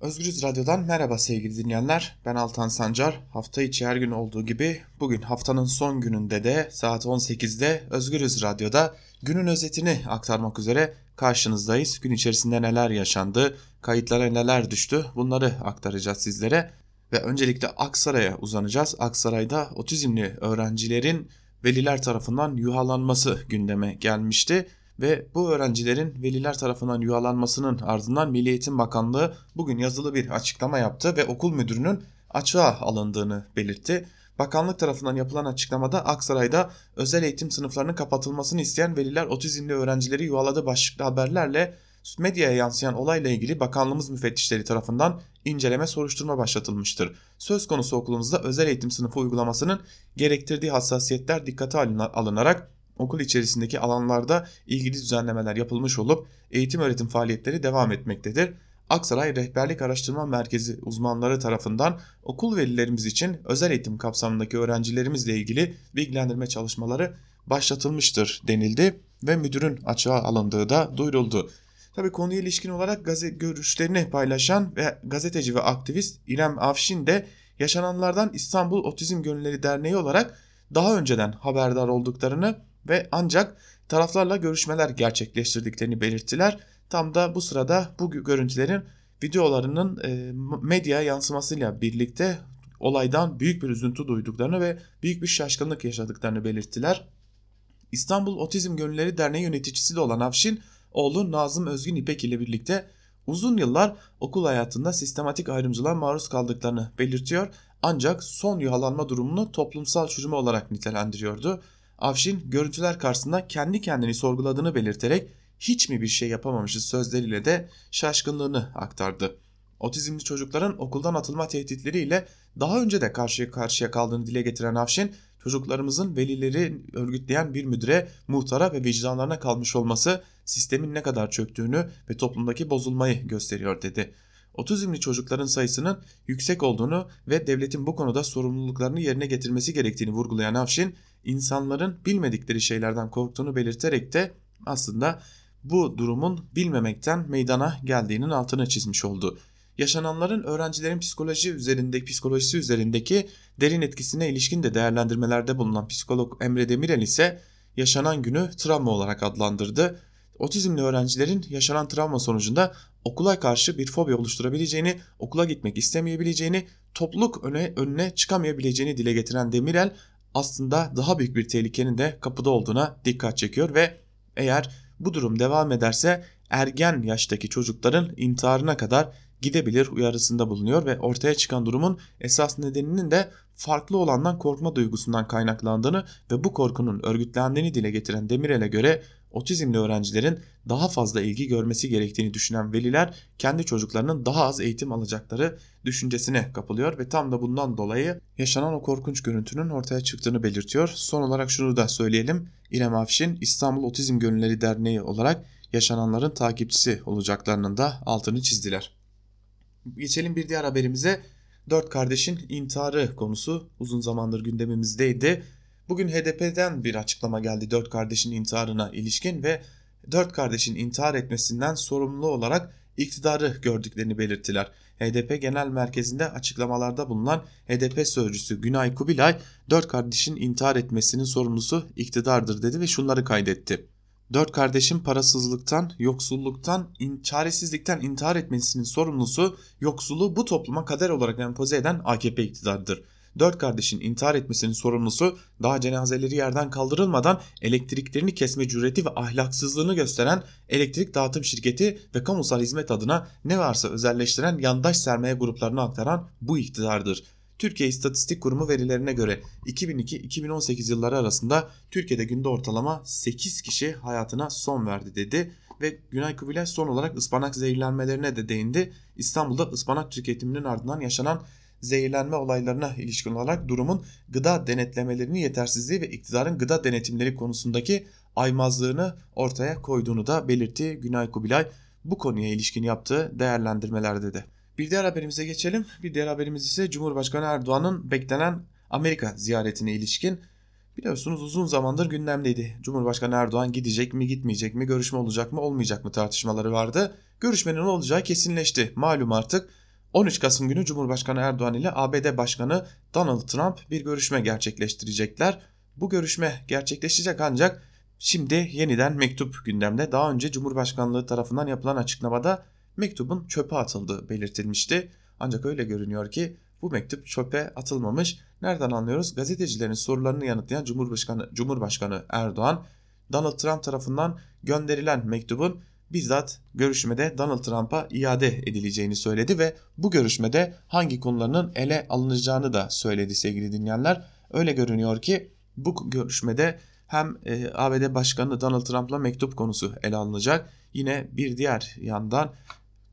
Özgürüz Radyo'dan merhaba sevgili dinleyenler. Ben Altan Sancar. Hafta içi her gün olduğu gibi bugün haftanın son gününde de saat 18'de Özgürüz Radyo'da günün özetini aktarmak üzere karşınızdayız. Gün içerisinde neler yaşandı, kayıtlara neler düştü bunları aktaracağız sizlere. Ve öncelikle Aksaray'a uzanacağız. Aksaray'da otizmli öğrencilerin veliler tarafından yuhalanması gündeme gelmişti ve bu öğrencilerin veliler tarafından yuvalanmasının ardından Milli Eğitim Bakanlığı bugün yazılı bir açıklama yaptı ve okul müdürünün açığa alındığını belirtti. Bakanlık tarafından yapılan açıklamada Aksaray'da özel eğitim sınıflarının kapatılmasını isteyen veliler otizmli öğrencileri yuvaladı başlıklı haberlerle medyaya yansıyan olayla ilgili bakanlığımız müfettişleri tarafından inceleme soruşturma başlatılmıştır. Söz konusu okulumuzda özel eğitim sınıfı uygulamasının gerektirdiği hassasiyetler dikkate alınarak okul içerisindeki alanlarda ilgili düzenlemeler yapılmış olup eğitim öğretim faaliyetleri devam etmektedir. Aksaray Rehberlik Araştırma Merkezi uzmanları tarafından okul velilerimiz için özel eğitim kapsamındaki öğrencilerimizle ilgili bilgilendirme çalışmaları başlatılmıştır denildi ve müdürün açığa alındığı da duyuruldu. Tabi konuya ilişkin olarak gazete görüşlerini paylaşan ve gazeteci ve aktivist İrem Afşin de yaşananlardan İstanbul Otizm Gönülleri Derneği olarak daha önceden haberdar olduklarını ve ancak taraflarla görüşmeler gerçekleştirdiklerini belirttiler. Tam da bu sırada bu görüntülerin videolarının e, medya yansımasıyla birlikte olaydan büyük bir üzüntü duyduklarını ve büyük bir şaşkınlık yaşadıklarını belirttiler. İstanbul Otizm Gönülleri Derneği yöneticisi de olan Afşin, oğlu Nazım Özgün İpek ile birlikte uzun yıllar okul hayatında sistematik ayrımcılığa maruz kaldıklarını belirtiyor ancak son yuhalanma durumunu toplumsal çürüme olarak nitelendiriyordu. Avşin görüntüler karşısında kendi kendini sorguladığını belirterek hiç mi bir şey yapamamışız sözleriyle de şaşkınlığını aktardı. Otizmli çocukların okuldan atılma tehditleriyle daha önce de karşıya karşıya kaldığını dile getiren Avşin, çocuklarımızın velileri örgütleyen bir müdüre, muhtara ve vicdanlarına kalmış olması sistemin ne kadar çöktüğünü ve toplumdaki bozulmayı gösteriyor dedi. Otizmli çocukların sayısının yüksek olduğunu ve devletin bu konuda sorumluluklarını yerine getirmesi gerektiğini vurgulayan Avşin, insanların bilmedikleri şeylerden korktuğunu belirterek de aslında bu durumun bilmemekten meydana geldiğinin altını çizmiş oldu. Yaşananların öğrencilerin psikoloji üzerindeki psikolojisi üzerindeki derin etkisine ilişkin de değerlendirmelerde bulunan psikolog Emre Demirel ise yaşanan günü travma olarak adlandırdı. Otizmli öğrencilerin yaşanan travma sonucunda okula karşı bir fobi oluşturabileceğini, okula gitmek istemeyebileceğini, topluluk öne, önüne çıkamayabileceğini dile getiren Demirel aslında daha büyük bir tehlikenin de kapıda olduğuna dikkat çekiyor ve eğer bu durum devam ederse ergen yaştaki çocukların intiharına kadar gidebilir uyarısında bulunuyor ve ortaya çıkan durumun esas nedeninin de farklı olandan korkma duygusundan kaynaklandığını ve bu korkunun örgütlendiğini dile getiren Demirel'e göre otizmli öğrencilerin daha fazla ilgi görmesi gerektiğini düşünen veliler kendi çocuklarının daha az eğitim alacakları düşüncesine kapılıyor ve tam da bundan dolayı yaşanan o korkunç görüntünün ortaya çıktığını belirtiyor. Son olarak şunu da söyleyelim. İrem Afşin İstanbul Otizm Gönülleri Derneği olarak yaşananların takipçisi olacaklarının da altını çizdiler. Geçelim bir diğer haberimize. Dört kardeşin intiharı konusu uzun zamandır gündemimizdeydi. Bugün HDP'den bir açıklama geldi dört kardeşin intiharına ilişkin ve dört kardeşin intihar etmesinden sorumlu olarak iktidarı gördüklerini belirttiler. HDP Genel Merkezi'nde açıklamalarda bulunan HDP sözcüsü Günay Kubilay, dört kardeşin intihar etmesinin sorumlusu iktidardır dedi ve şunları kaydetti. Dört kardeşin parasızlıktan, yoksulluktan, in, çaresizlikten intihar etmesinin sorumlusu yoksulu bu topluma kader olarak empoze eden AKP iktidarıdır. Dört kardeşin intihar etmesinin sorumlusu daha cenazeleri yerden kaldırılmadan elektriklerini kesme cüreti ve ahlaksızlığını gösteren elektrik dağıtım şirketi ve kamusal hizmet adına ne varsa özelleştiren yandaş sermaye gruplarını aktaran bu iktidardır. Türkiye İstatistik Kurumu verilerine göre 2002-2018 yılları arasında Türkiye'de günde ortalama 8 kişi hayatına son verdi dedi ve Günay Kubilay son olarak ıspanak zehirlenmelerine de değindi. İstanbul'da ıspanak tüketiminin ardından yaşanan zehirlenme olaylarına ilişkin olarak durumun gıda denetlemelerinin yetersizliği ve iktidarın gıda denetimleri konusundaki aymazlığını ortaya koyduğunu da belirtti Günay Kubilay bu konuya ilişkin yaptığı değerlendirmelerde de. Bir diğer haberimize geçelim. Bir diğer haberimiz ise Cumhurbaşkanı Erdoğan'ın beklenen Amerika ziyaretine ilişkin. Biliyorsunuz uzun zamandır gündemdeydi. Cumhurbaşkanı Erdoğan gidecek mi gitmeyecek mi görüşme olacak mı olmayacak mı tartışmaları vardı. Görüşmenin olacağı kesinleşti. Malum artık 13 Kasım günü Cumhurbaşkanı Erdoğan ile ABD Başkanı Donald Trump bir görüşme gerçekleştirecekler. Bu görüşme gerçekleşecek ancak şimdi yeniden mektup gündemde. Daha önce Cumhurbaşkanlığı tarafından yapılan açıklamada mektubun çöpe atıldığı belirtilmişti. Ancak öyle görünüyor ki bu mektup çöpe atılmamış. Nereden anlıyoruz? Gazetecilerin sorularını yanıtlayan Cumhurbaşkanı, Cumhurbaşkanı Erdoğan, Donald Trump tarafından gönderilen mektubun bizzat görüşmede Donald Trump'a iade edileceğini söyledi ve bu görüşmede hangi konularının ele alınacağını da söyledi sevgili dinleyenler. Öyle görünüyor ki bu görüşmede hem e, ABD Başkanı Donald Trump'la mektup konusu ele alınacak. Yine bir diğer yandan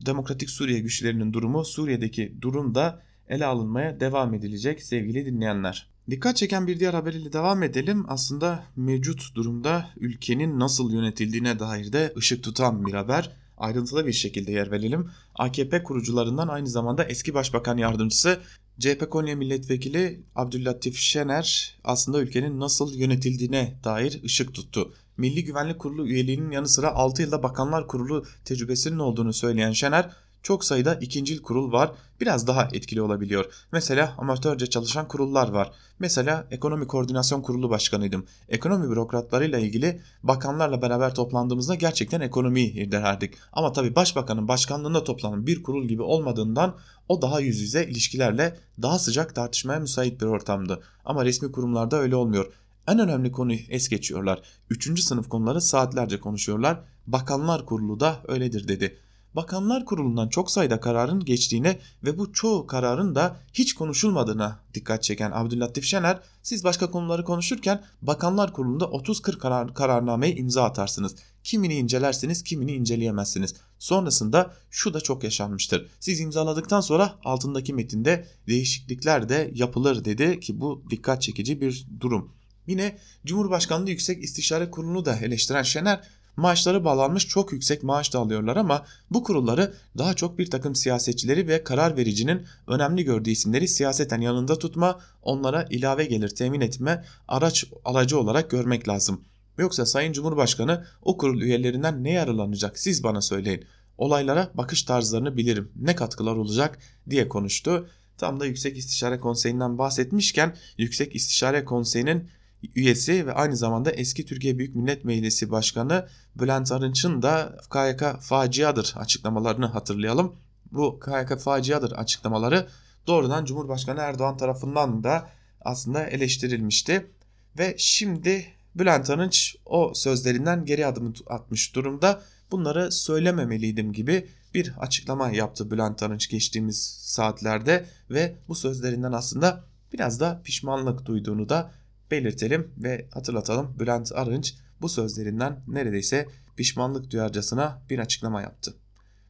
Demokratik Suriye güçlerinin durumu, Suriye'deki durum da ele alınmaya devam edilecek sevgili dinleyenler. Dikkat çeken bir diğer haberiyle devam edelim. Aslında mevcut durumda ülkenin nasıl yönetildiğine dair de ışık tutan bir haber. Ayrıntılı bir şekilde yer verelim. AKP kurucularından aynı zamanda eski başbakan yardımcısı CHP Konya Milletvekili Abdüllatif Şener aslında ülkenin nasıl yönetildiğine dair ışık tuttu. Milli Güvenlik Kurulu üyeliğinin yanı sıra 6 yılda Bakanlar Kurulu tecrübesinin olduğunu söyleyen Şener, çok sayıda ikincil kurul var. Biraz daha etkili olabiliyor. Mesela amatörce çalışan kurullar var. Mesela Ekonomi Koordinasyon Kurulu Başkanıydım. Ekonomi bürokratlarıyla ilgili bakanlarla beraber toplandığımızda gerçekten ekonomiyi irdelerdik. Ama tabi başbakanın başkanlığında toplanan bir kurul gibi olmadığından o daha yüz yüze ilişkilerle daha sıcak tartışmaya müsait bir ortamdı. Ama resmi kurumlarda öyle olmuyor. En önemli konuyu es geçiyorlar. Üçüncü sınıf konuları saatlerce konuşuyorlar. Bakanlar Kurulu da öyledir dedi. Bakanlar Kurulu'ndan çok sayıda kararın geçtiğine ve bu çoğu kararın da hiç konuşulmadığına dikkat çeken Abdüllatif Şener, siz başka konuları konuşurken Bakanlar Kurulu'nda 30-40 karar, kararnameye imza atarsınız. Kimini incelersiniz, kimini inceleyemezsiniz. Sonrasında şu da çok yaşanmıştır. Siz imzaladıktan sonra altındaki metinde değişiklikler de yapılır dedi ki bu dikkat çekici bir durum. Yine Cumhurbaşkanlığı Yüksek İstişare Kurulu'nu da eleştiren Şener maaşları bağlanmış çok yüksek maaş da alıyorlar ama bu kurulları daha çok bir takım siyasetçileri ve karar vericinin önemli gördüğü isimleri siyaseten yanında tutma, onlara ilave gelir temin etme araç aracı olarak görmek lazım. Yoksa Sayın Cumhurbaşkanı o kurul üyelerinden ne yararlanacak siz bana söyleyin. Olaylara bakış tarzlarını bilirim. Ne katkılar olacak diye konuştu. Tam da Yüksek İstişare Konseyi'nden bahsetmişken Yüksek İstişare Konseyi'nin üyesi ve aynı zamanda eski Türkiye Büyük Millet Meclisi Başkanı Bülent Arınç'ın da KYK faciadır açıklamalarını hatırlayalım. Bu KYK faciadır açıklamaları doğrudan Cumhurbaşkanı Erdoğan tarafından da aslında eleştirilmişti. Ve şimdi Bülent Arınç o sözlerinden geri adım atmış durumda. Bunları söylememeliydim gibi bir açıklama yaptı Bülent Arınç geçtiğimiz saatlerde ve bu sözlerinden aslında biraz da pişmanlık duyduğunu da belirtelim ve hatırlatalım Bülent Arınç bu sözlerinden neredeyse pişmanlık duyarcasına bir açıklama yaptı.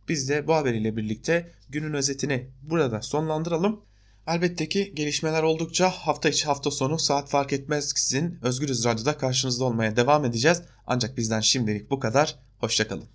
Biz de bu haberiyle birlikte günün özetini burada sonlandıralım. Elbette ki gelişmeler oldukça hafta içi hafta sonu saat fark etmez sizin Özgürüz Radyo'da karşınızda olmaya devam edeceğiz. Ancak bizden şimdilik bu kadar. Hoşçakalın.